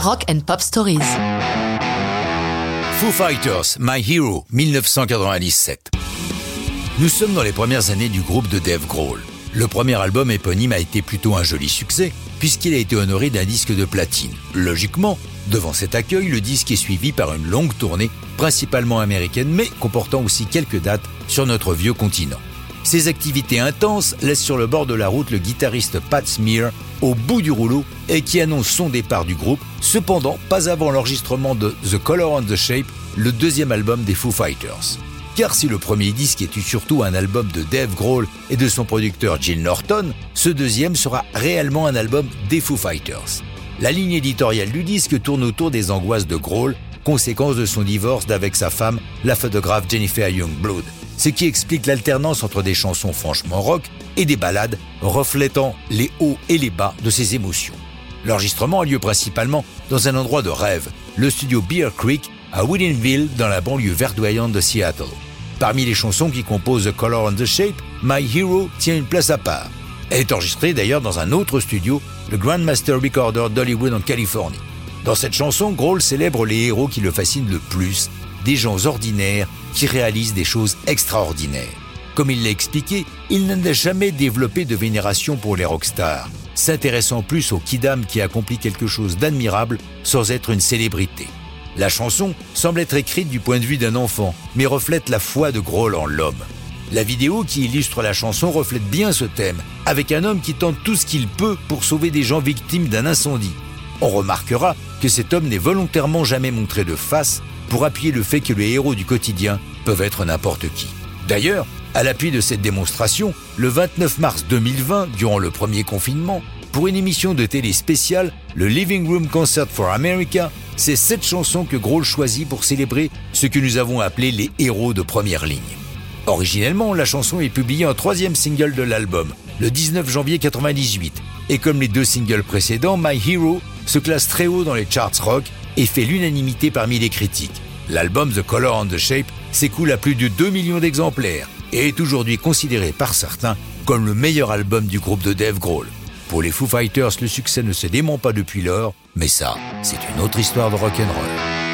Rock and Pop Stories. Foo Fighters, My Hero, 1997. Nous sommes dans les premières années du groupe de Dave Grohl. Le premier album éponyme a été plutôt un joli succès, puisqu'il a été honoré d'un disque de platine. Logiquement, devant cet accueil, le disque est suivi par une longue tournée, principalement américaine, mais comportant aussi quelques dates sur notre vieux continent. Ces activités intenses laissent sur le bord de la route le guitariste Pat Smear au bout du rouleau et qui annonce son départ du groupe, cependant pas avant l'enregistrement de The Color and the Shape, le deuxième album des Foo Fighters. Car si le premier disque était surtout un album de Dave Grohl et de son producteur Jill Norton, ce deuxième sera réellement un album des Foo Fighters. La ligne éditoriale du disque tourne autour des angoisses de Grohl, conséquence de son divorce d'avec sa femme, la photographe Jennifer Youngblood, ce qui explique l'alternance entre des chansons franchement rock et des ballades reflétant les hauts et les bas de ses émotions. L'enregistrement a lieu principalement dans un endroit de rêve, le studio Bear Creek à Williamsville dans la banlieue verdoyante de Seattle. Parmi les chansons qui composent The Color and the Shape, My Hero tient une place à part. Elle est enregistrée d'ailleurs dans un autre studio, le Grandmaster Recorder d'Hollywood en Californie. Dans cette chanson, Grohl célèbre les héros qui le fascinent le plus, des gens ordinaires qui réalisent des choses extraordinaires. Comme il l'a expliqué, il n'a jamais développé de vénération pour les rockstars, s'intéressant plus au kidam qui accomplit quelque chose d'admirable sans être une célébrité. La chanson semble être écrite du point de vue d'un enfant, mais reflète la foi de Grohl en l'homme. La vidéo qui illustre la chanson reflète bien ce thème, avec un homme qui tente tout ce qu'il peut pour sauver des gens victimes d'un incendie. On remarquera que cet homme n'est volontairement jamais montré de face pour appuyer le fait que les héros du quotidien peuvent être n'importe qui. D'ailleurs, à l'appui de cette démonstration, le 29 mars 2020, durant le premier confinement, pour une émission de télé spéciale, le Living Room Concert for America, c'est cette chanson que Grohl choisit pour célébrer ce que nous avons appelé les héros de première ligne. Originellement, la chanson est publiée en troisième single de l'album, le 19 janvier 98, et comme les deux singles précédents, My Hero se classe très haut dans les charts rock et fait l'unanimité parmi les critiques. L'album The Color and the Shape s'écoule à plus de 2 millions d'exemplaires et est aujourd'hui considéré par certains comme le meilleur album du groupe de Dave Grohl. Pour les Foo Fighters, le succès ne se dément pas depuis lors, mais ça, c'est une autre histoire de rock'n'roll.